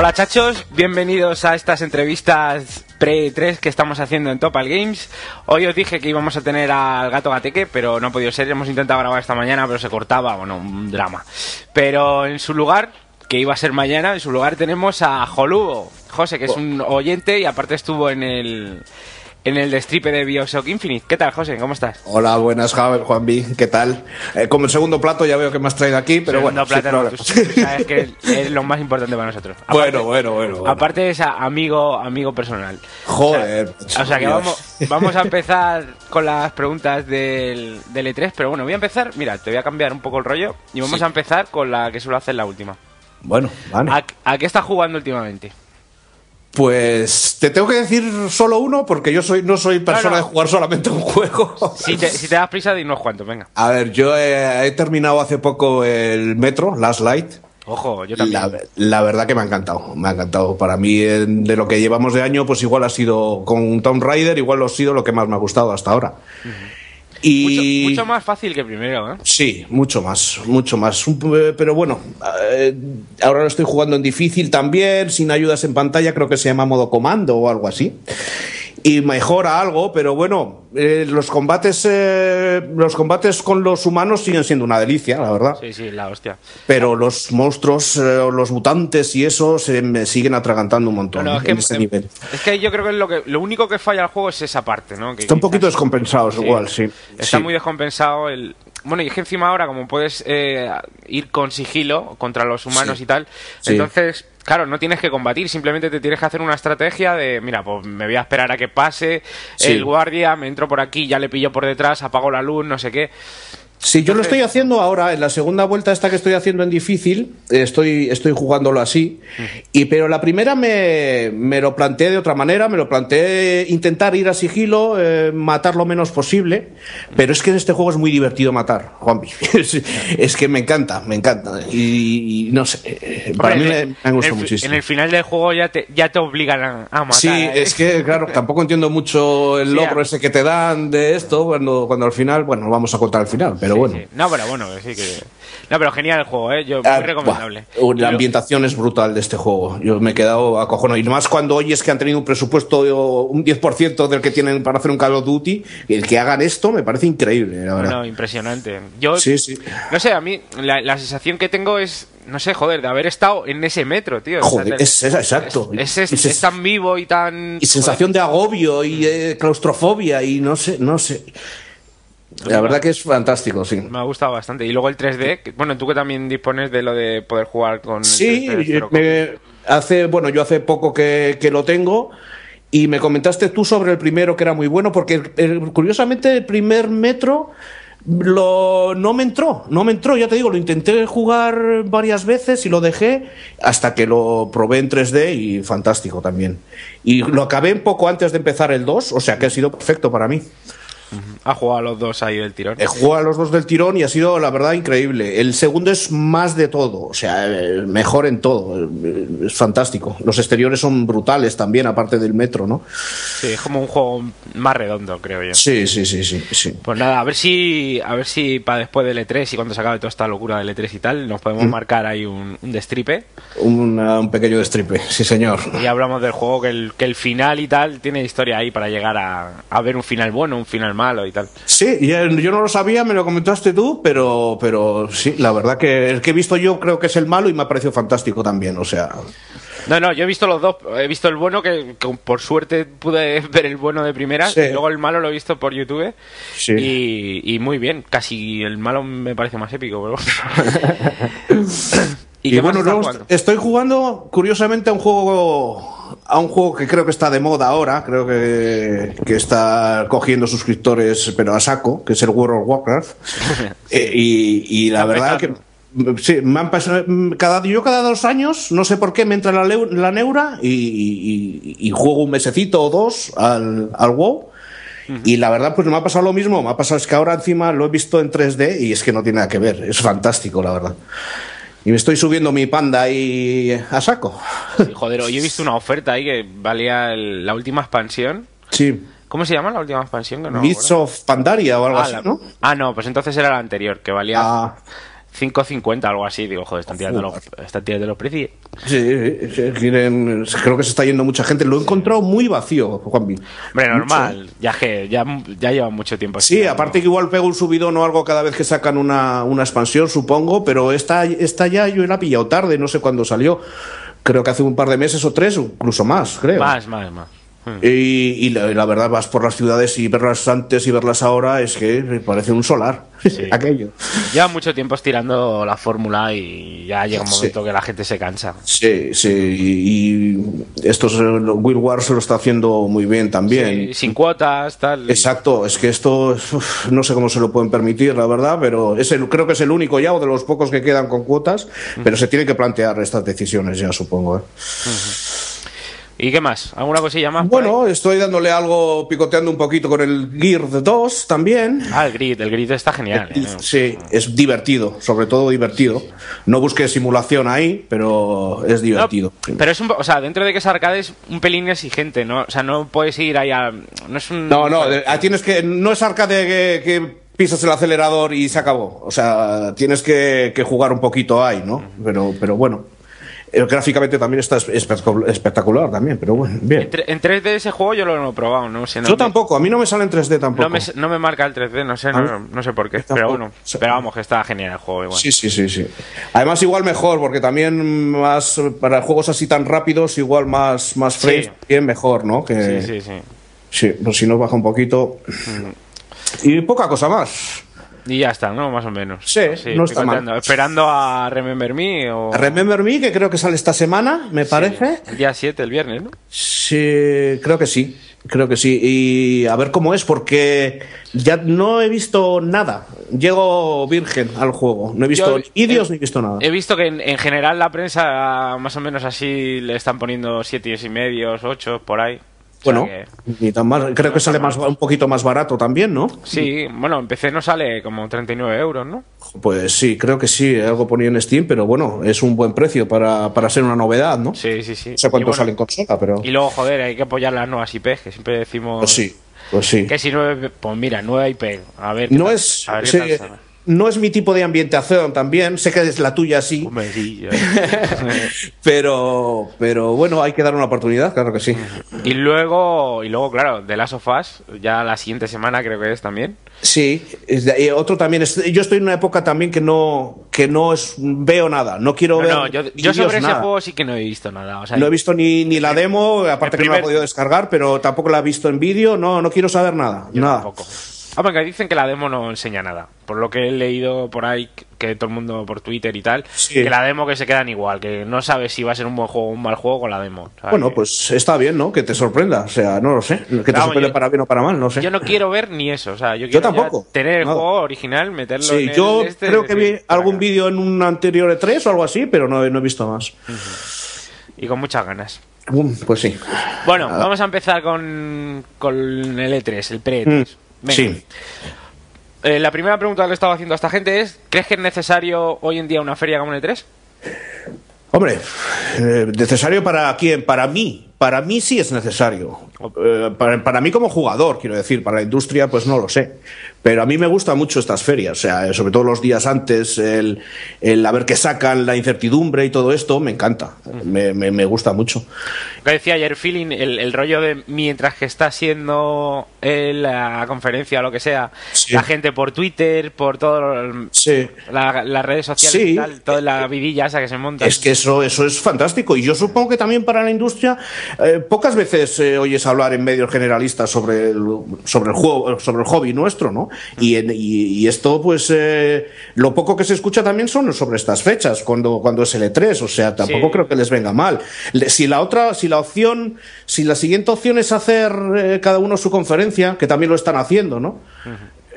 Hola chachos, bienvenidos a estas entrevistas pre-3 que estamos haciendo en Topal Games. Hoy os dije que íbamos a tener al gato gateque, pero no ha podido ser. Hemos intentado grabar esta mañana, pero se cortaba, bueno, un drama. Pero en su lugar, que iba a ser mañana, en su lugar tenemos a Jolubo, José, que es un oyente y aparte estuvo en el en el destripe de Bioshock Infinite. ¿Qué tal, José? ¿Cómo estás? Hola, buenas, Javier, Juanvi. ¿Qué tal? Eh, como el segundo plato ya veo que me has traído aquí, pero Segundo bueno. plato, no, tú sabes que es lo más importante para nosotros. Aparte- Bueno, bueno, bueno, bueno. Aparte es amigo, amigo personal. Joder. O sea, o sea que vamos, vamos a empezar con las preguntas del, del E3, pero bueno, voy a empezar, mira, te voy a cambiar un poco el rollo y vamos Sí. a empezar con la que suelo hacer la última. Bueno, vale. ¿A, a qué estás jugando últimamente? Pues te tengo que decir solo uno porque yo soy no soy persona no. de jugar solamente un juego. Si te, si te das prisa, dinos cuánto, venga. A ver, yo he, he terminado hace poco el Metro, Last Light. Ojo, yo también. La, la verdad que me ha encantado, me ha encantado. Para mí, eh, de lo que llevamos de año, pues igual ha sido con Tomb Raider, igual ha sido lo que más me ha gustado hasta ahora. Y mucho, mucho más fácil que primero, ¿eh? Sí, mucho más, mucho más. Eh, Pero bueno, eh, ahora lo estoy jugando en difícil también, sin ayudas en pantalla, creo que se llama modo comando o algo así. Y mejora algo, pero bueno, eh, los combates, eh, los combates con los humanos siguen siendo una delicia, la verdad. Sí, sí, la hostia. Pero los monstruos, eh, los mutantes y eso se me siguen atragantando un montón No, no, es, que, en ese nivel. es que yo creo que lo, que lo único que falla al juego es esa parte, ¿no? Que Está un poquito Sí. igual, sí. Está Sí. muy descompensado el... Bueno, y es que encima ahora, como puedes eh, ir con sigilo contra los humanos Sí. y tal, Sí. entonces, claro, no tienes que combatir, simplemente te tienes que hacer una estrategia de, mira, pues me voy a esperar a que pase Sí. el guardia, me entro por aquí, ya le pillo por detrás, apago la luz, no sé qué. Sí, yo lo estoy haciendo ahora, en la segunda vuelta esta que estoy haciendo en difícil, eh, estoy, estoy jugándolo así, y pero la primera me, me lo planteé de otra manera, me lo planteé intentar ir a sigilo, eh, matar lo menos posible, pero es que en este juego es muy divertido matar, Juanpi. Es, es que me encanta, me encanta, y, y no sé, eh, para mí Hombre, me, en me ha el- gustado en el, muchísimo. En el final del juego ya te, ya te obligan a, a matar. Sí, ¿eh? es que, claro, tampoco entiendo mucho el Sí, logro a- ese que te dan de esto, cuando, cuando al final, bueno, vamos a contar al final, pero Sí, bueno. sí. No, pero bueno, sí que... No, pero genial el juego, ¿eh? Yo, Ah, muy recomendable. buah, Y la ambientación es brutal de este juego. Yo me he quedado acojonado. Y más cuando oyes que han tenido un presupuesto de un 10% del que tienen para hacer un Call of Duty. Y el que hagan esto me parece increíble, la verdad. No, impresionante. Yo, Sí, sí. no sé, a mí la, la sensación que tengo es, no sé, joder, de haber estado en ese metro, tío. Joder, O sea, es, es- exacto. Es, es- Y es tan vivo y tan... y sensación de agobio y eh, claustrofobia y no sé, no sé. La verdad que es fantástico, sí. Me ha gustado bastante. Y luego el 3D, que- bueno, tú que también dispones de lo de poder jugar con... el Sí, 3D, pero con- me- hace, bueno, yo hace poco que, que lo tengo y me comentaste tú sobre el primero que era muy bueno porque el- el- curiosamente el primer metro lo, no me entró, no me entró, ya te digo, lo intenté jugar varias veces y lo dejé hasta que lo probé en 3D y fantástico también. Y lo acabé un poco antes de empezar el 2, o sea que ha sido perfecto para mí. Ha jugado a los dos ahí del tirón. He jugado a los dos del tirón y ha sido, la verdad, increíble. El segundo es más de todo, o sea, mejor en todo. Es fantástico. Los exteriores son brutales también, aparte del metro, ¿no? Sí, es como un juego más redondo, creo yo. Sí, sí, sí, sí. sí. Pues nada, a ver si a ver si para después del E3 y cuando se acabe toda esta locura del E3 y tal, nos podemos Mm. marcar ahí un, un destripe Una- un pequeño destripe, sí, señor. y hablamos del juego que el, que el final y tal tiene historia ahí para llegar a, a ver un final bueno, un final malo y tal. Sí, yo no lo sabía, me lo comentaste tú, pero, pero sí, la verdad que el que he visto yo creo que es el malo y me ha parecido fantástico también, o sea. No, no, yo he visto los dos. He visto el bueno, que, que por suerte pude ver el bueno de primera. Sí. Y luego el malo lo he visto por YouTube. Sí. Y, y muy bien. Casi el malo me parece más épico. Pero... Y, más bueno, jugando? estoy jugando curiosamente a un juego a un juego que creo que está de moda ahora, creo que, que está cogiendo suscriptores pero a saco, que es el World of Warcraft. Eh, y, y la verdad que sí, me han pasado cada yo cada dos años, no sé por qué me entra la, la neura y, y- y juego un mesecito o dos al, al WoW. Y la verdad, pues me ha pasado lo mismo. Me ha pasado es que ahora encima lo he visto en 3D y es que no tiene nada que ver. Es fantástico, la verdad. Y me estoy subiendo mi panda ahí a saco. Sí, joder, hoy he visto una oferta ahí que valía el- la última expansión. Sí. ¿Cómo se llama la última expansión? Que no of Pandaria o algo ah, así, la- ¿no? ah, no, pues entonces era la anterior, que valía Ah, 5.50 algo así. Digo, joder, están tirando los, están tirando los precios. sí, quieren- creo que se está yendo mucha gente. Lo he encontrado muy vacío, Juanvi. Hombre, normal, ya que ya, ya lleva mucho tiempo. Sí, aparte que igual pego un subidón o algo cada vez que sacan una, una expansión, supongo, pero esta, esta ya yo la he pillado tarde, no sé cuándo salió. Creo que hace un par de meses o tres, incluso más, creo. Más, más, más. Hmm. Y, y la, la verdad, vas por las ciudades y verlas antes y verlas ahora es que parece un solar. Aquello. Lleva mucho tiempo estirando la fórmula y ya llega un Sí. momento que la gente se cansa. Sí, sí. Y, y estos, eh, Will Wars se lo está haciendo muy bien también. Sí, sin cuotas, tal. Exacto, es que esto uf, no sé cómo se lo pueden permitir, la verdad, pero es el, creo que es el único ya o de los pocos que quedan con cuotas, pero se tienen que plantear estas decisiones ya, supongo. ¿eh? ¿Y qué más? ¿Alguna cosilla más? Bueno, estoy dándole algo, picoteando un poquito con el Gear 2 también. Ah, el grid, el grid está genial. ¿eh? Sí, es divertido, sobre todo divertido. No busque simulación ahí, pero es No, divertido. pero es un, o sea, dentro de que es arcade es un pelín exigente, ¿no? O sea, no puedes ir ahí a, no es un No, no, ah, tienes que. No es arcade que, que pisas el acelerador y se acabó. O sea, tienes que, que jugar un poquito ahí, ¿no? Pero, pero bueno. Eh, Gráficamente también está espe- espectacular también, pero bueno, bien. En, en 3D ese juego yo lo he probado, no sé. No Yo me- tampoco, a mí no me sale en 3D tampoco. No me, no me marca el 3D, no sé, no, no sé por qué. Pero bueno, Sí. pero vamos, que está genial el juego igual. Sí, sí, sí, sí. Además, igual mejor, porque también más para juegos así tan rápidos, igual más, más Sí. frames, bien mejor, ¿no? Que, sí, sí, sí. Sí, pues si nos baja un poquito. Y poca cosa más. Y ya está, ¿no? Más o menos. Sí, no está mal. Esperando a Remember Me o... Remember Me, que creo que sale esta semana, me parece. El día 7, el viernes, ¿no? Sí, creo que sí. Creo que sí. Y a ver cómo es, porque ya no he visto nada. Llego virgen al juego. No he visto vídeos eh, ni he visto nada. He visto que en, en general la prensa más o menos así le están poniendo 7 y medios, 8 por ahí. O sea bueno, que- ni tan mal. Creo que sale más, un poquito más barato también, ¿no? sí, bueno, en PC no sale como 39 euros, ¿no? Pues sí, creo que sí. Algo ponía en Steam, pero bueno, es un buen precio para, para ser una novedad, ¿no? Sí, sí, sí. No sé cuánto bueno, sale en consola, pero. Y luego, joder, hay que apoyar las nuevas IPs, que siempre decimos... Pues sí, pues sí. Que si nueve, pues mira, nueva IP, a ver. qué No tal- es, a ver qué sí, tal. No es mi tipo de ambientación también. Sé que es la tuya, sí. Hombre, sí. Pero, pero bueno, hay que dar una oportunidad, claro que sí. y luego, y luego, claro, The Last of Us, ya la siguiente semana creo que es también. Sí, es de- y otro también. es- yo estoy en una época también que no, que no es, veo nada. No quiero No, ver. no, yo, sobre ese nada. juego sí que no he visto nada. O sea, No he visto ni, ni la demo, aparte que no la he podido descargar, pero tampoco la he visto en vídeo. No, no quiero saber nada. yo nada. tampoco. Ah, porque dicen que la demo no enseña nada. Por lo que he leído por ahí, que todo el mundo por Twitter y tal, Sí. que la demo que se quedan igual, que no sabes si va a ser un buen juego o un mal juego con la demo. ¿sabes? Bueno, pues está bien, ¿no? Que te sorprenda. O sea, no lo sé. Que te Vamos, sorprenda yo- para bien o para mal, no sé. Yo no quiero ver ni eso, o sea, yo quiero tampoco, tener el nada. juego original, meterlo en Sí, el yo este, creo que vi algún vídeo en un anterior E3 o algo así, pero no, he- no he visto más. Y con muchas ganas. Pues sí. Bueno, vamos a empezar con, con el E3, el pre-E3. Mm, Venga. sí. Eh, la primera pregunta que le estaba haciendo a esta gente es, ¿crees que es necesario hoy en día una feria como el E3? Hombre, eh, ¿necesario para quién? Para mí. Para mí sí es necesario. Eh, para, para, mí como jugador, quiero decir, para la industria, pues no lo sé. Pero a mí me gustan mucho estas ferias, o sea, sobre todo los días antes, el, el a ver qué sacan, la incertidumbre y todo esto, me encanta, me, me, me gusta mucho. Lo decía ayer, feeling, el, el, rollo de mientras que está siendo la conferencia o lo que sea, sí. la gente por Twitter, por todo sí. la, las redes sociales Sí. y tal, toda la vidilla esa que se monta. Es que eso, eso es fantástico. Y yo supongo que también para la industria, eh, pocas veces eh, oyes hablar en medios generalistas sobre el, sobre el juego, sobre el hobby nuestro, ¿no? Y, en, y, y, esto, pues, eh, lo poco que se escucha también son sobre estas fechas, cuando, cuando es L3, o sea, tampoco Sí. creo que les venga mal. Si la otra, si la opción, si la siguiente opción es hacer eh, cada uno su conferencia, que también lo están haciendo, ¿no?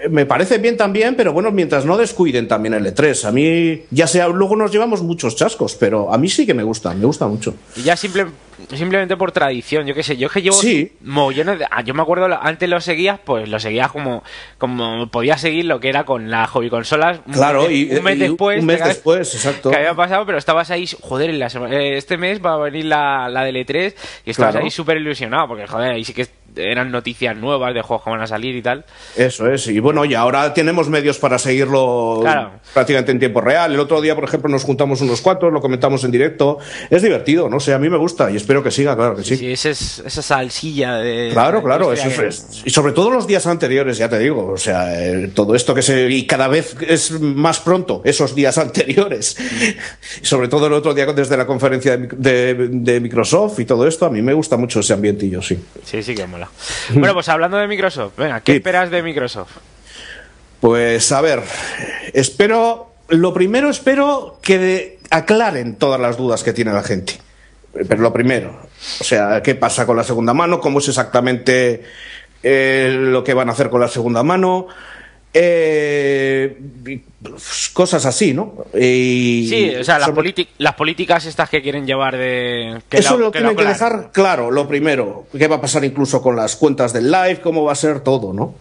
Me parece bien también, pero bueno, mientras no descuiden también el E3. A mí, ya sea, luego nos llevamos muchos chascos, pero a mí sí que me gusta, me gusta mucho. Y ya simple, simplemente por tradición, yo qué sé, yo es que llevo Sí. mollones de- ah, yo me acuerdo, antes lo seguías, pues lo seguías como, como podías seguir lo que era con la hobby consolas. un Claro, mes- y un mes y después. un mes después, exacto. Que había pasado, pero estabas ahí, joder, en la sema- eh, este mes va a venir la, la del E3 y estabas Claro. ahí súper ilusionado, porque joder, ahí sí que eran noticias nuevas de juegos que van a salir y tal. Eso es, y bueno, y ahora tenemos medios para seguirlo Claro. prácticamente en tiempo real. El otro día, por ejemplo, nos juntamos unos cuantos, lo comentamos en directo. Es divertido, no sé, a mí me gusta y espero que siga, claro que sí. Sí, ese es- esa salsilla de. Claro, de claro, eso es, y sobre todo los días anteriores, ya te digo, o sea, eh, todo esto que se y cada vez es más pronto esos días anteriores, y sobre todo el otro día desde la conferencia de, de- de Microsoft y todo esto, a mí me gusta mucho ese ambientillo, sí. Sí, sí que mola. Bueno, pues hablando de Microsoft, venga, ¿qué Sí. esperas de Microsoft? Pues a ver, espero, lo primero espero que aclaren todas las dudas que tiene la gente. Pero lo primero, o sea, ¿qué pasa con la segunda mano? ¿Cómo es exactamente eh, lo que van a hacer con la segunda mano? Eh, cosas así, ¿no? Y Sí, o sea, las, las políticas estas que quieren llevar de... Que Eso la- lo que tienen que dejar claro, lo primero. ¿Qué va a pasar incluso con las cuentas del live? ¿Cómo va a ser todo, no?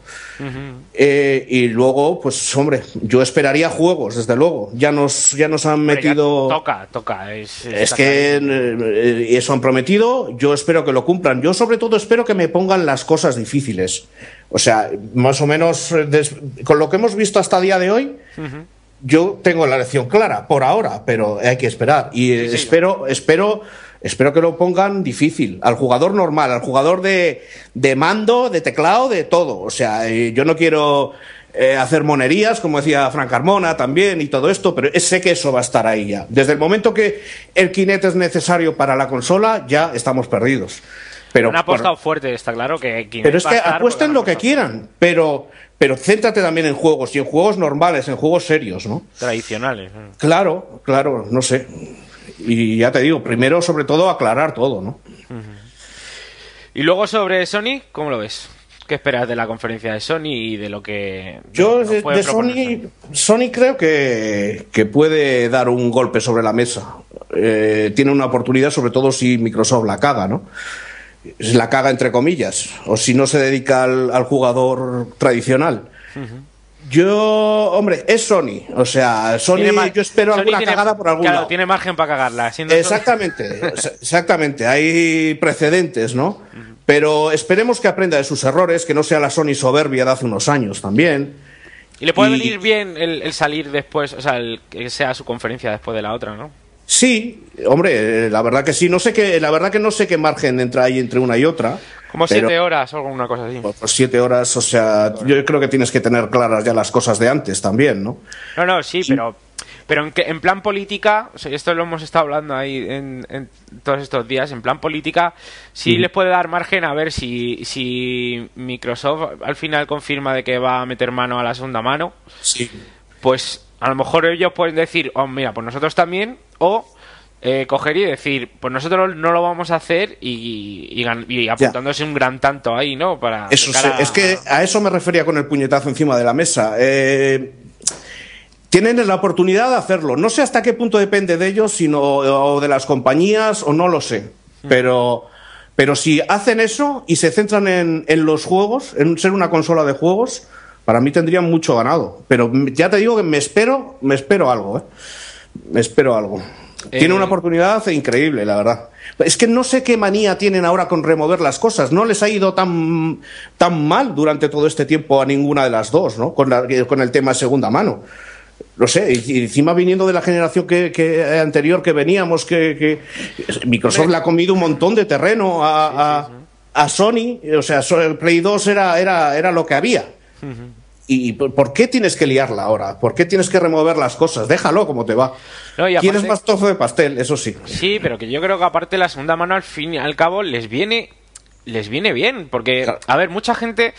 Eh, y luego, pues, hombre, yo esperaría juegos, desde luego. Ya nos, ya nos han metido. Toca, toca. Es, Es que eh, eh, eso han prometido, yo espero que lo cumplan. Yo sobre todo espero que me pongan las cosas difíciles. O sea, más o menos des- con lo que hemos visto hasta el día de hoy, yo tengo la lección clara por ahora, pero hay que esperar. Y Sí, sí. espero, espero, espero que lo pongan difícil. Al jugador normal, al jugador de, de mando, de teclado, de todo. O sea, eh, yo no quiero eh, hacer monerías, como decía Frank Carmona también y todo esto, pero sé que eso va a estar ahí ya. Desde el momento que el Kinect es necesario para la consola, ya estamos perdidos. Pero, Han apostado bueno, fuerte, está claro que... Kinect pero es que a estar apuesten lo que quieran, pero, pero céntrate también en juegos y en juegos normales, en juegos serios, ¿no? Tradicionales. ¿no? Claro, claro, no sé. Y ya te digo, primero, sobre todo, aclarar todo, ¿no? Y luego sobre Sony, ¿cómo lo ves? ¿Qué esperas de la conferencia de Sony y de lo que... Yo de, Sony, Sony creo que, que puede dar un golpe sobre la mesa. Eh, tiene una oportunidad, sobre todo si Microsoft la caga, ¿no? La caga entre comillas, o si no se dedica al, al jugador tradicional. Yo, hombre, es Sony, o sea, Sony, yo espero Sony alguna tiene- cagada por algún claro, lado. tiene margen para cagarla. Exactamente, ex- exactamente. Hay precedentes, ¿no? Pero esperemos que aprenda de sus errores, que no sea la Sony soberbia de hace unos años también. Y le puede Y- venir bien el, el salir después, o sea, el, que sea su conferencia después de la otra, ¿no? Sí, hombre, eh, la verdad que sí. No sé qué, la verdad que no sé qué margen entra ahí entre una y otra. Como pero- siete horas o alguna cosa así. Por siete horas, o sea, yo creo que tienes que tener claras ya las cosas de antes también, ¿no? No, no, sí, pero pero en, que- en plan política, o sea, esto lo hemos estado hablando ahí en, en todos estos días, en plan política, sí les puede dar margen a ver si, si Microsoft al final confirma de que va a meter mano a la segunda mano, Sí. pues a lo mejor ellos pueden decir, oh, mira, pues nosotros también, o eh, coger y decir, pues nosotros no lo vamos a hacer y, y, gan- y apuntándose un gran tanto ahí, ¿no? Para Eso cara sí, es que a eso me refería con el puñetazo encima de la mesa. Eh, tienen la oportunidad de hacerlo. No sé hasta qué punto depende de ellos, sino o de las compañías, o no lo sé. Pero, pero si hacen eso y se centran en, en los juegos, en ser una consola de juegos, para mí tendrían mucho ganado. Pero ya te digo que me espero, me espero algo, ¿eh? Me espero algo. Tiene una oportunidad increíble, la verdad. Es que no sé qué manía tienen ahora con remover las cosas. No les ha ido tan, tan mal durante todo este tiempo a ninguna de las dos, ¿no? Con, con el tema de segunda mano. No sé, y encima viniendo de la generación que, anterior que veníamos, que, Microsoft le ha comido un montón de terreno a, a, Sony. O sea, el Play 2 era, era, era lo que había. ¿Y por qué tienes que liarla ahora? ¿Por qué tienes que remover las cosas? Déjalo como te va. Quieres más trozo de pastel, eso sí. Sí, pero que yo creo que aparte la segunda mano al fin y al cabo les viene les viene bien, porque a ver, mucha gente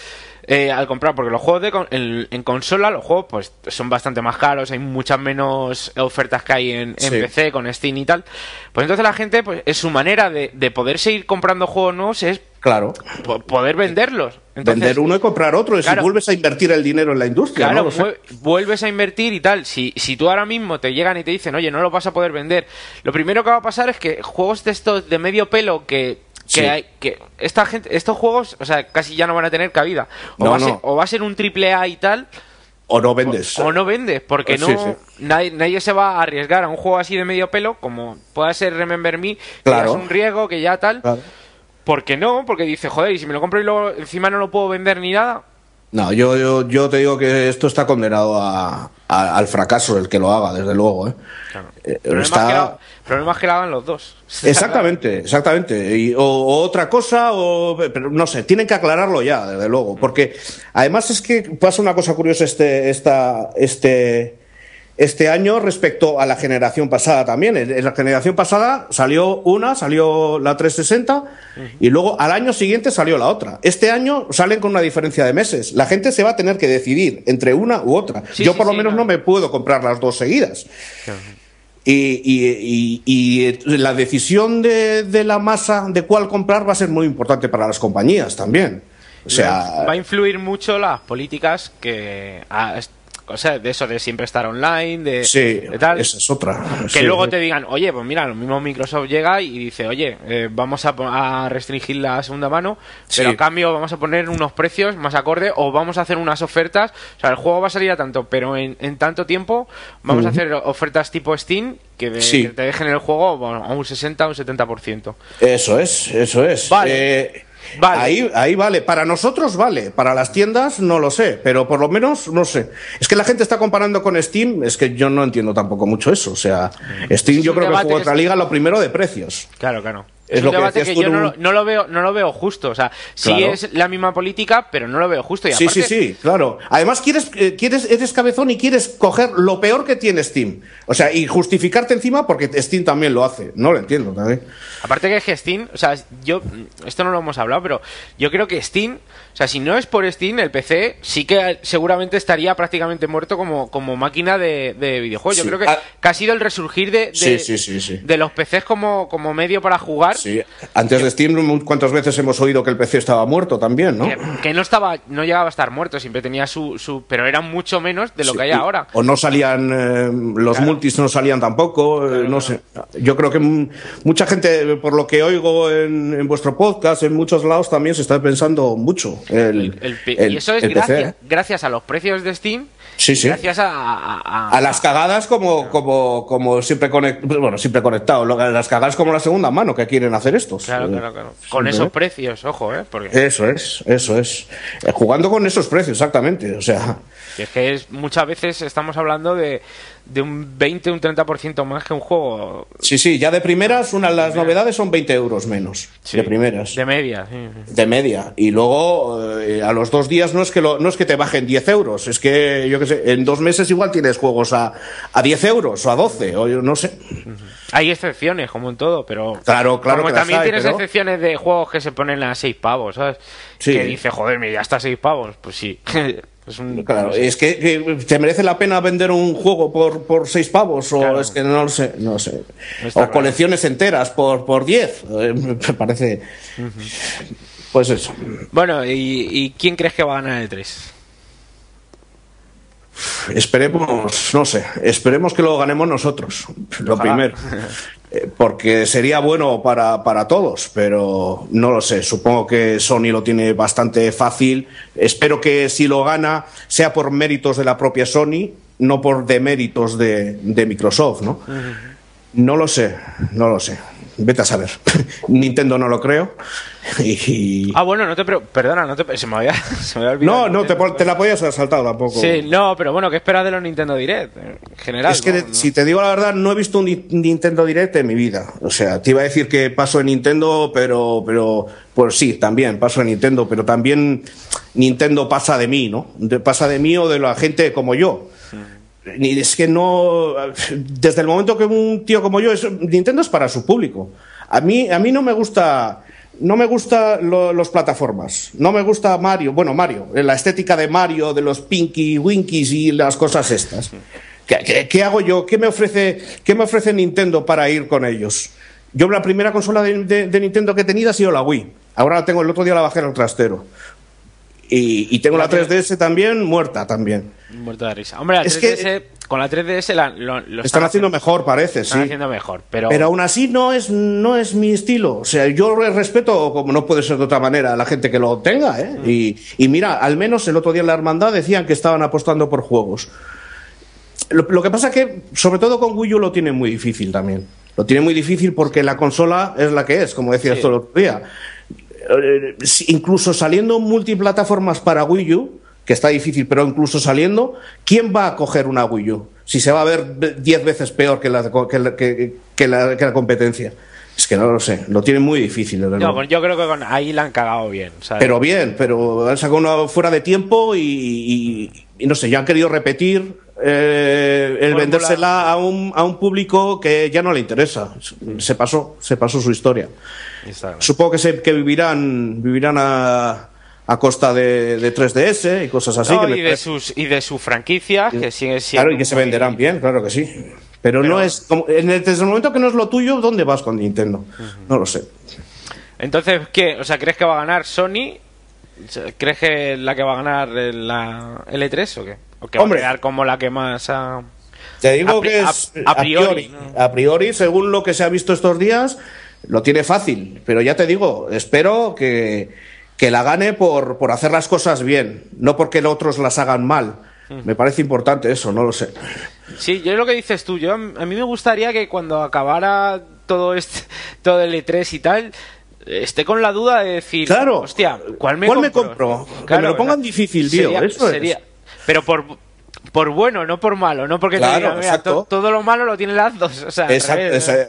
eh, al comprar, porque los juegos de en, consola, los juegos pues son bastante más caros, hay muchas menos ofertas que hay en, PC con Steam y tal. Pues entonces la gente, pues es su manera de, de poder seguir comprando juegos nuevos es Claro. poder venderlos. Vender uno y comprar otro. Y si vuelves a invertir el dinero en la industria. Claro, vuelves a invertir y tal. Si, si tú ahora mismo te llegan y te dicen, oye, no lo vas a poder vender, lo primero que va a pasar es que juegos de estos de medio pelo que que hay que esta gente estos juegos o sea casi ya no van a tener cabida o, va, A ser, o va a ser un triple A y tal o no vendes o, no vendes porque no Nadie, nadie, se va a arriesgar a un juego así de medio pelo como pueda ser Remember Me que es un riesgo que ya tal ¿Por qué no? Porque dice, joder, y si me lo compro y luego encima no lo puedo vender ni nada. No, yo, yo, yo te digo que esto está condenado a, al fracaso el que lo haga, desde luego. ¿eh? Claro. Eh, está... Problema, que lo hagan los dos. Exactamente, exactamente. o, otra cosa, o pero no sé, tienen que aclararlo ya, desde luego. Porque además es que pasa una cosa curiosa este, esta, este, este año respecto a la generación pasada también. En la generación pasada salió una, salió la 360 y luego al año siguiente salió la otra. Este año salen con una diferencia de meses. La gente se va a tener que decidir entre una u otra. Yo por lo menos no. me puedo comprar las dos seguidas. Y, la decisión de, la masa de cuál comprar va a ser muy importante para las compañías también. O sea, va a influir mucho las políticas que o sea, de eso de siempre estar online, de, sí, tal. Esa es otra. Que luego te digan, oye, pues mira, lo mismo Microsoft llega y dice, oye, eh, vamos a, restringir la segunda mano, pero a cambio vamos a poner unos precios más acorde o vamos a hacer unas ofertas. O sea, el juego va a salir a tanto, pero en, tanto tiempo vamos a hacer ofertas tipo Steam que, te dejen el juego a un 60 o un 70%. Eso es, eso es. Vale. Eh, Ahí, ahí vale. Para nosotros vale. Para las tiendas no lo sé. Pero por lo menos no sé. Es que la gente está comparando con Steam. Es que yo no entiendo tampoco mucho eso. O sea, Steam yo creo que juega otra liga lo primero de precios. Claro, claro. Es, un debate que, yo no, lo veo, no lo veo justo. O sea, sí es la misma política, pero no lo veo justo. Y sí, sí, sí, claro. Además, quieres, eh, quieres, eres cabezón y quieres coger lo peor que tiene Steam. O sea, y justificarte encima porque Steam también lo hace. No lo entiendo también. Aparte que Steam, o sea, yo, esto no lo hemos hablado, pero yo creo que Steam o sea, si no es por Steam, el PC sí que seguramente estaría prácticamente muerto como, como máquina de, de videojuegos. Yo creo que, ah. que, ha sido el resurgir de, de, los PCs como, como medio para jugar. Sí, antes de Steam, ¿cuántas veces hemos oído que el PC estaba muerto también, no? Que, no estaba, no llegaba a estar muerto, siempre tenía su, su pero era mucho menos de lo que hay ahora. O no salían, eh, los multis no salían tampoco, eh, no sé. Yo creo que mucha gente, por lo que oigo en, en vuestro podcast, en muchos lados también se está pensando mucho y eso es gracias, a los precios de Steam. Sí, sí. Gracias a, a, las cagadas como, como, como siempre, bueno, siempre conectado. Las cagadas como la segunda mano que quieren hacer estos. Claro, claro, claro. Con esos precios, ojo, ¿eh? Porque... Eso es, eso es. Eh, jugando con esos precios, exactamente. O sea. Es que es, muchas veces estamos hablando de, de un 20, un 30% más que un juego. Sí, sí, ya de primeras, una de las novedades son 20 euros menos. de primeras. De media, De media. Y luego, eh, a los dos días no es que lo, no es que te bajen 10 euros, es que, yo qué sé, en dos meses igual tienes juegos a, a 10 euros o a 12, o yo no sé. Hay excepciones, como en todo, pero. Claro, claro. Como también tienes excepciones de juegos que se ponen a 6 pavos, ¿sabes? Que dice, joder, mira, ya está a 6 pavos. Pues sí. Es claro, es que, te merece la pena vender un juego por, por seis pavos o es que no lo sé, no sé. o colecciones enteras por, por diez, eh, me parece. Pues eso. Bueno, ¿y, quién crees que va a ganar el 3? Esperemos, no sé, esperemos que lo ganemos nosotros, lo primero. Eh, porque sería bueno para, para, todos, pero no lo sé. Supongo que Sony lo tiene bastante fácil. Espero que si lo gana sea por méritos de la propia Sony, no por deméritos de, de Microsoft, ¿no? No lo sé, no lo sé. Vete a saber. Nintendo no lo creo. Y... Ah, bueno, no te perdona, no te se me había, se me había olvidado. No, no, te, te, la podías haber saltado tampoco. Sí, no, pero bueno, ¿qué esperas de los Nintendo Direct en general? Es que si te digo la verdad, no he visto un Nintendo Direct en mi vida. O sea, te iba a decir que paso en Nintendo, pero, pero, pues sí, también paso en Nintendo, pero también Nintendo pasa de mí, ¿no? pasa de mí o de la gente como yo. Ni es que no. Desde el momento que un tío como yo. Nintendo es para su público. A mí, a mí no me gusta. No me gusta los plataformas. No me gusta Mario. Bueno, Mario. La estética de Mario, de los Pinky Winkies y las cosas estas. ¿Qué, hago yo? ¿Qué me, ofrece, ¿Qué me ofrece Nintendo para ir con ellos? Yo la primera consola de, Nintendo que he tenido ha sido la Wii. Ahora la tengo, el otro día la bajé en el trastero. Y, tengo la 3DS también muerta también. Muerta de risa. Hombre, la 3DS, con la 3DS lo, están, haciendo mejor, parece, están haciendo mejor, pero... Pero aún así no es, no es mi estilo. O sea, yo respeto, como no puede ser de otra manera, a la gente que lo tenga, ¿eh? Mm. Y, y, mira, al menos el otro día en la hermandad decían que estaban apostando por juegos. Lo, que pasa es que, sobre todo con Wii U, lo tiene muy difícil también. Lo tiene muy difícil porque la consola es la que es, como decías todo el otro día. Eh, incluso saliendo multiplataformas para Wii U, que está difícil, pero incluso saliendo, ¿quién va a coger una Wii U? Si se va a ver diez veces peor que la, que, la, competencia. Es que no lo sé, lo tiene muy difícil. yo creo que ahí la han cagado bien. Pero bien, pero han sacado una fuera de tiempo y, no sé, ya han querido repetir eh, el vendérsela a un, a un público que ya no le interesa. Se pasó, se pasó su historia. Supongo que, se, que vivirán, vivirán a, a costa de, de, 3DS y cosas así. y, de sus, y de su franquicia, que sigue siendo. Claro, y que se venderán bien, claro que sí. Pero, no es. Como, en el, desde el momento que no es lo tuyo, ¿dónde vas con Nintendo? No lo sé. Entonces, ¿qué? O sea, ¿crees que va a ganar Sony? ¿Crees que la que va a ganar la L3 o qué? ¿O que Hombre, va a quedar como la que más ha... Te digo que es. A, priori. A priori, según lo que se ha visto estos días, lo tiene fácil, pero ya te digo, espero que, que la gane por, por, hacer las cosas bien, no porque los otros las hagan mal. Mm. Me parece importante eso, no lo sé. Sí, yo lo que dices tú, yo a mí me gustaría que cuando acabara todo este, todo el E3 y tal, esté con la duda de decir, claro, hostia, ¿cuál me ¿cuál compro? Me que me lo pongan difícil, tío. eso sería, Pero por, por bueno, no por malo, no porque todo lo malo lo tienen las dos.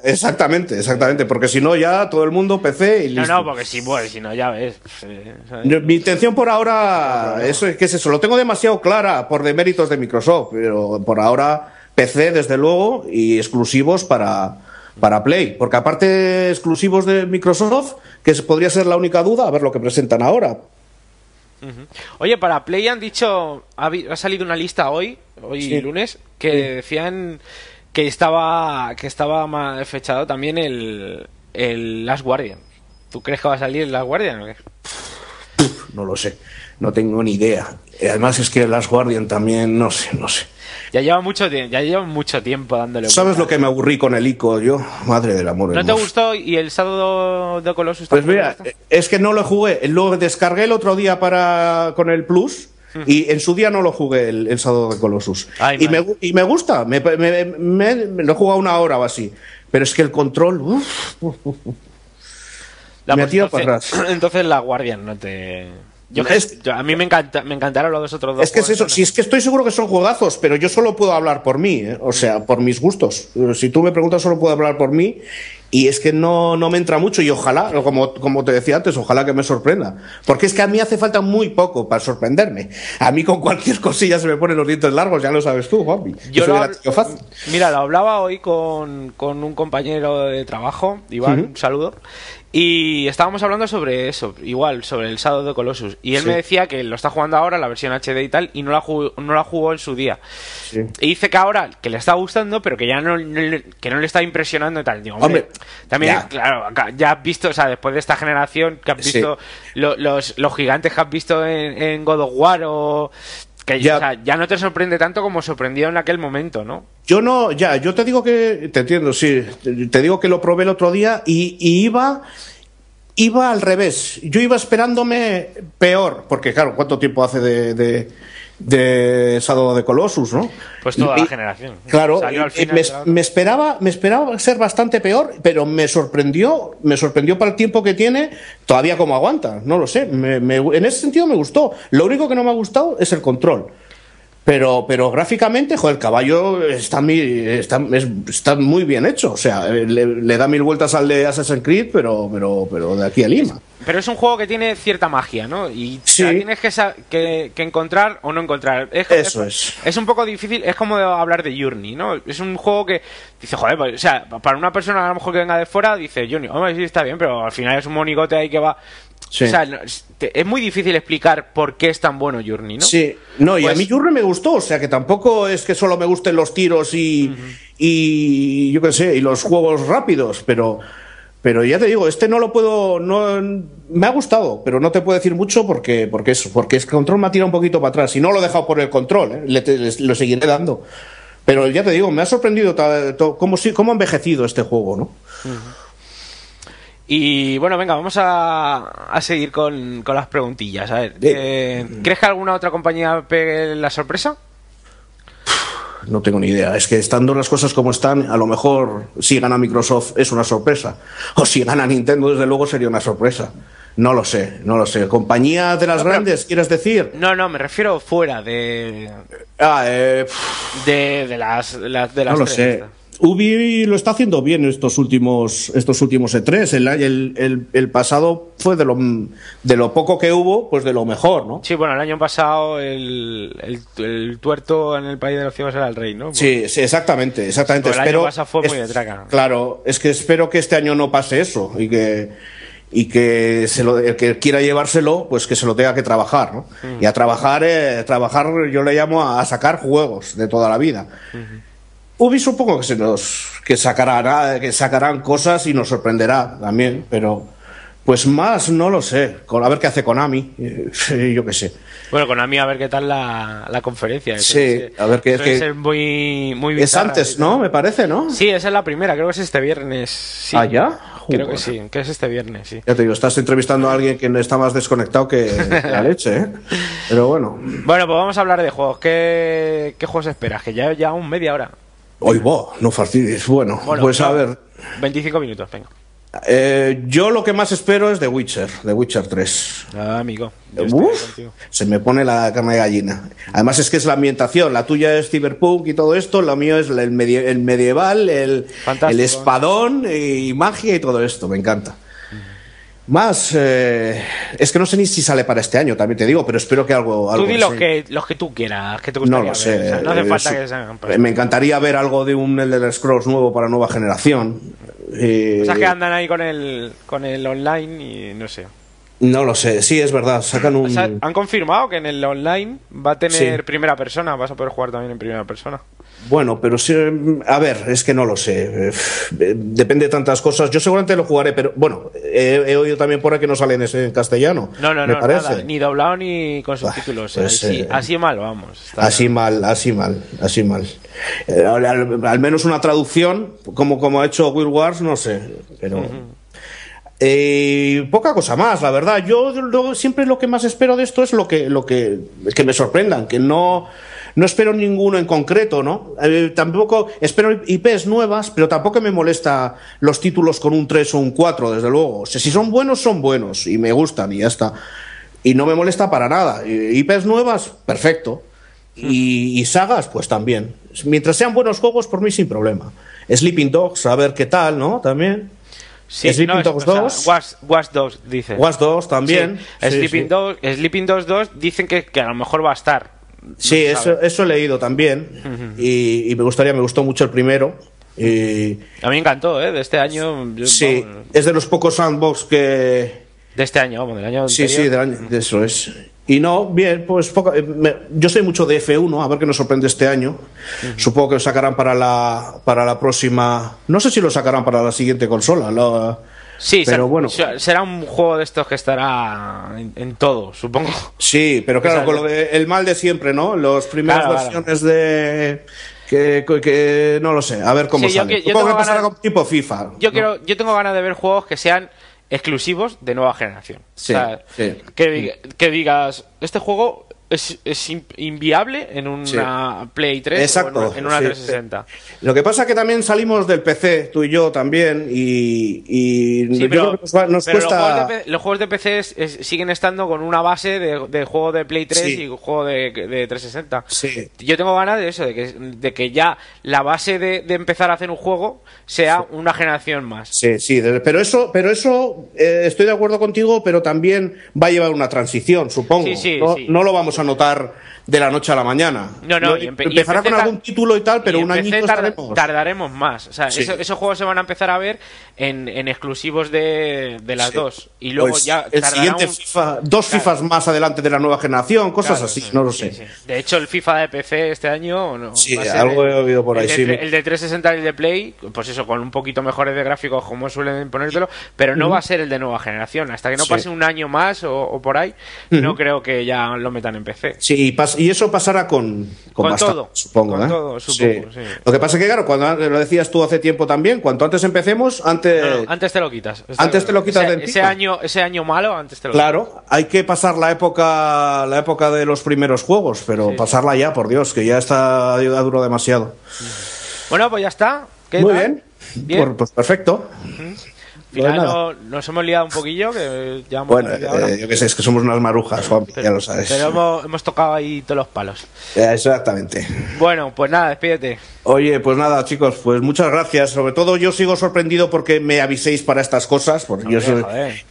exactamente, exactamente, porque si no ya todo el mundo PC y listo. No, no, porque si, bueno, si no ya ves. Mi intención por ahora, eso es que es eso, lo tengo demasiado clara por deméritos de Microsoft, pero por ahora PC desde luego y exclusivos para para Play, porque aparte exclusivos de Microsoft, que podría ser la única duda, a ver lo que presentan ahora, Oye, para Play han dicho, ha, salido una lista hoy, hoy lunes, que decían que estaba que estaba fechado también el, el Last Guardian. ¿Tú crees que va a salir el Last Guardian o qué? No lo sé, no tengo ni idea. Además es que el Last Guardian también, no sé, no sé. Ya lleva mucho tiempo, ya lleva mucho tiempo dándole. ¿Sabes lo que me aburrí con el ICO yo? Madre del amor. ¿No te gustó y el sábado de Colossus? Pues mira, es que no lo jugué. Lo descargué el otro día para con el Plus. Y en su día no lo jugué el, el sábado de Colossus. y, me, y, me, gusta, me, me, lo he jugado una hora o así. Pero es que el control. Uf, la, me pues, para atrás. Entonces la Guardian no te a mí me, encanta, me encantaron los otros dos. Es que es eso, si es que estoy seguro que son juegazos, pero yo solo puedo hablar por mí, ¿eh? o sea, por mis gustos. Si tú me preguntas, solo puedo hablar por mí. Y es que no, no me entra mucho y ojalá, como, como te decía antes, ojalá que me sorprenda. Porque es que a mí hace falta muy poco para sorprenderme. A mí con cualquier cosilla se me ponen los dientes largos, ya lo sabes tú, Juanpi. Yo, Mira, lo hablaba hoy con, con un compañero de trabajo, Iván, un saludo, y estábamos hablando sobre eso, igual, sobre el Shadow de Colossus. Y él me decía que lo está jugando ahora, la versión HD y tal, y no la jugó, no la jugó en su día. Y dice que ahora, que le está gustando, pero que ya no, que no le está impresionando y tal. Digo, hombre, también, claro, ya has visto, o sea, después de esta generación, que has visto los, los gigantes que has visto en, en God of War o que ya, ya no te sorprende tanto como sorprendió en aquel momento, ¿no? Yo no, ya, yo te digo que, te entiendo, sí, te digo que lo probé el otro día y, iba, iba al revés. Yo iba esperándome peor, porque claro, ¿cuánto tiempo hace de, de Shadow de Colossus, ¿no? Pues toda la generación. Claro, me, esperaba, me esperaba ser bastante peor, pero me sorprendió, me sorprendió para el tiempo que tiene, todavía como aguanta, no lo sé. en ese sentido me gustó. Lo único que no me ha gustado es el control. Pero, pero gráficamente, joder, el caballo está, está, está muy bien hecho. O sea, le, da mil vueltas al de Assassin's Creed, pero, pero, pero de aquí a Lima. Pero es un juego que tiene cierta magia, ¿no? Y tienes que, que, encontrar o no encontrar. Eso es, es, un poco difícil, es como hablar de Journey, ¿no? Es un juego que dice, joder, pues, o sea, para una persona a lo mejor que venga de fuera, dice, Journey, hombre, sí está bien, pero al final es un monigote ahí que va o sea, es muy difícil explicar por qué es tan bueno Journey, ¿no? Sí, no, y a pues mí Journey me gustó, o sea, que tampoco es que solo me gusten los tiros y, y yo qué sé, y los juegos rápidos, pero pero ya te digo, este no lo puedo, no me ha gustado, pero no te puedo decir mucho porque porque eso, porque es que control me ha tirado un poquito para atrás y no lo he dejado por el control, ¿eh? le, lo seguiré dando. Pero ya te digo, me ha sorprendido cómo, cómo ha envejecido este juego, ¿no? Y bueno, venga, vamos a, seguir con, las preguntillas. A ver, eh, ¿crees que alguna otra compañía pegue la sorpresa? No tengo ni idea. Es que estando las cosas como están, a lo mejor si gana Microsoft es una sorpresa. O si gana Nintendo, desde luego sería una sorpresa. No lo sé, no lo sé. ¿Compañía de las grandes, quieres decir? No, no, me refiero fuera de. Ah, eh, de, las, de las. No lo sé. Ubi lo está haciendo bien estos últimos, estos últimos E3. El, el, pasado fue de lo, de lo poco que hubo, pues de lo mejor, ¿no? Sí, bueno, el año pasado el, el, tuerto en el país de los ciegos era el rey, ¿no? Sí, sí, exactamente, exactamente. el año pasado fue muy de traca. Claro, es que espero que este año no pase eso y que y que se lo, el que quiera llevárselo, pues que se lo tenga que trabajar, ¿no? Y a trabajar, eh, trabajar yo le llamo a, sacar juegos de toda la vida. Ubi supongo que se nos que sacará que sacarán cosas y nos sorprenderá también, pero pues más no lo sé. a ver qué hace Konami, yo qué sé. Bueno, Konami a ver qué tal la, la conferencia. Sí, a ver qué es que es muy muy Es antes, ¿no? Me parece, ¿no? Sí, esa es la primera, creo que es este viernes. Sí. ¿Ah, ya? Creo que sí, que es este viernes, sí. Ya te digo, estás entrevistando a alguien que está más desconectado que la leche, ¿eh? Pero bueno. Bueno, pues vamos a hablar de juegos. ¿Qué, qué juegos esperas? Que ya ya un media hora. Hoy vos, no fastidies. Bueno, pues a ver. 25 minutos, venga. Eh, yo lo que más espero es The Witcher, The Witcher 3. Ah, amigo. se me pone la carne de gallina. Además es que es la ambientación, la tuya es cyberpunk y todo esto, lo mío es el, medieval, el, el espadón y magia y todo esto, me encanta. Más, eh, es que no sé ni si sale para este año, también te digo, pero espero que algo. algo tú di los que, los que tú quieras, que te gustaría No lo sé. no hace falta que sean. Me encantaría ver algo de un Elder Scrolls nuevo para nueva generación. Eh, o sea, que andan ahí con el, con el online y no sé. No lo sé, sí, es verdad. Sacan un. han confirmado que en el online va a tener primera persona, vas a poder jugar también en primera persona. Bueno, pero sí, a ver, es que no lo sé. Depende de tantas cosas. Yo seguramente lo jugaré, pero bueno, he, oído también por ahí que no sale en, ese, en castellano. No, no, no, Nada, ni doblado ni con subtítulos. Pues, eh, así, mal, vamos. Así mal, así mal, así mal. Eh, al, menos una traducción, como, como ha hecho Will Wars, no sé, pero. Eh, poca cosa más, la verdad. Yo, siempre lo que más espero de esto es lo que, lo que, que me sorprendan, que no no espero ninguno en concreto, ¿no? Eh, tampoco espero IPs nuevas, pero tampoco me molesta los títulos con un 3 o un 4, desde luego. O sea, si son buenos, son buenos y me gustan y ya está. Y no me molesta para nada. IPs nuevas, perfecto. Y, sagas, pues también. Mientras sean buenos juegos, por mí sin problema. Sleeping Dogs, a ver qué tal, ¿no? También. Sí, Sleeping Dogs 2. Watch, 2, dice. Watch 2 también. Sleeping, Dogs, Sleeping Dogs 2 dicen que, que, a lo mejor va a estar. Sí, eso, eso, he leído también. y, me gustaría, me gustó mucho el primero. Y... A mí me encantó, ¿eh? De este año. sí, es de los pocos sandbox que. De este año, vamos, del año. Sí, sí, del año, de eso es. Y no, bien, pues eh, yo soy mucho de F1, a ver qué nos sorprende este año. Supongo que lo sacarán para la, para la próxima. No sé si lo sacarán para la siguiente consola. La, Sí, pero bueno. Será un juego de estos que estará en, todo, supongo. Sí, pero claro, con lo de, el mal de siempre, ¿no? Los primeras versiones de. Que, no lo sé, a ver cómo sale. Yo, que pasará con tipo FIFA. Yo, quiero, yo tengo ganas de ver juegos que sean exclusivos de nueva generación. Sí, Que, que, digas, este juego es, es inviable en una Play 3 Exacto, o en una, 360. Lo que pasa es que también salimos del PC, tú y yo también, y, pero, nos, cuesta... Los juegos de, PC siguen estando con una base de, juego de Play 3 y juego de, 360. Yo tengo ganas de eso, de que, de que ya la base de, empezar a hacer un juego sea una generación más. Sí, sí, pero eso, pero eso eh, estoy de acuerdo contigo, pero también va a llevar una transición, supongo. no, no lo vamos a notar de la noche a la mañana. No, no, empezará con algún título y tal, pero un añito tardaremos más. O sea, esos, juegos se van a empezar a ver en, exclusivos de, las dos. Y luego pues ya. El siguiente FIFA, dos FIFAs más adelante de la nueva generación, cosas así, no lo sé. De hecho, el FIFA de PC este año. No, sí, algo he oído por ahí. El de, el de 360 y el de Play, pues eso, con un poquito mejores de gráficos, como suelen ponértelo, pero no va a ser el de nueva generación. Hasta que no pase un año más o, por ahí, no creo que ya lo metan en PC. Sí, pasa y eso pasará con, con, todo, supongo. Con ¿eh? todo, supongo Lo que pasa es que, claro, cuando lo decías tú hace tiempo también, cuanto antes empecemos, antes. antes te lo quitas. Antes te lo quitas ese, de ese año, ese año malo, antes te lo Claro, hay que pasar la época, la época de los primeros juegos, pero pasarla ya, por Dios, que ya está duro demasiado. Bueno, pues ya está. Muy bien. bien. Pues, perfecto final nos hemos liado un poquillo. Que bueno, eh, yo qué sé, es que somos unas marujas, Juan, ya lo sabes. Pero hemos, tocado ahí todos los palos. exactamente. Bueno, pues nada, despídete. Oye, pues nada, chicos, pues muchas gracias. Sobre todo yo sigo sorprendido porque me aviséis para estas cosas. Porque yo, soy,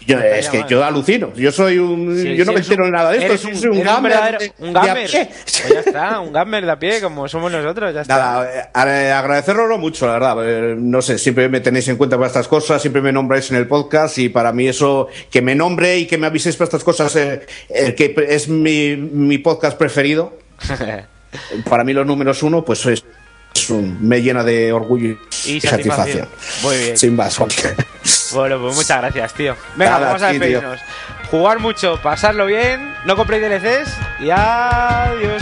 es que yo alucino. Yo soy un. yo no me entero nada de esto. Soy un, gamer. un gamer. Pues ya está, un gamer de a pie, como somos nosotros. Ya está. Nada, eh, agradecerlo mucho, la verdad. Eh, no sé, siempre me tenéis en cuenta para estas cosas, siempre me nombráis en el podcast y para mí eso, que me nombre y que me aviséis para estas cosas, eh, el que es mi, mi podcast preferido. para mí los números uno, pues es me llena de orgullo y, satisfacción. Muy bien. Sin más. bueno, pues muchas gracias, tío. Venga, vamos a despedirnos. Jugar mucho, pasarlo bien, no compréis DLCs y adiós.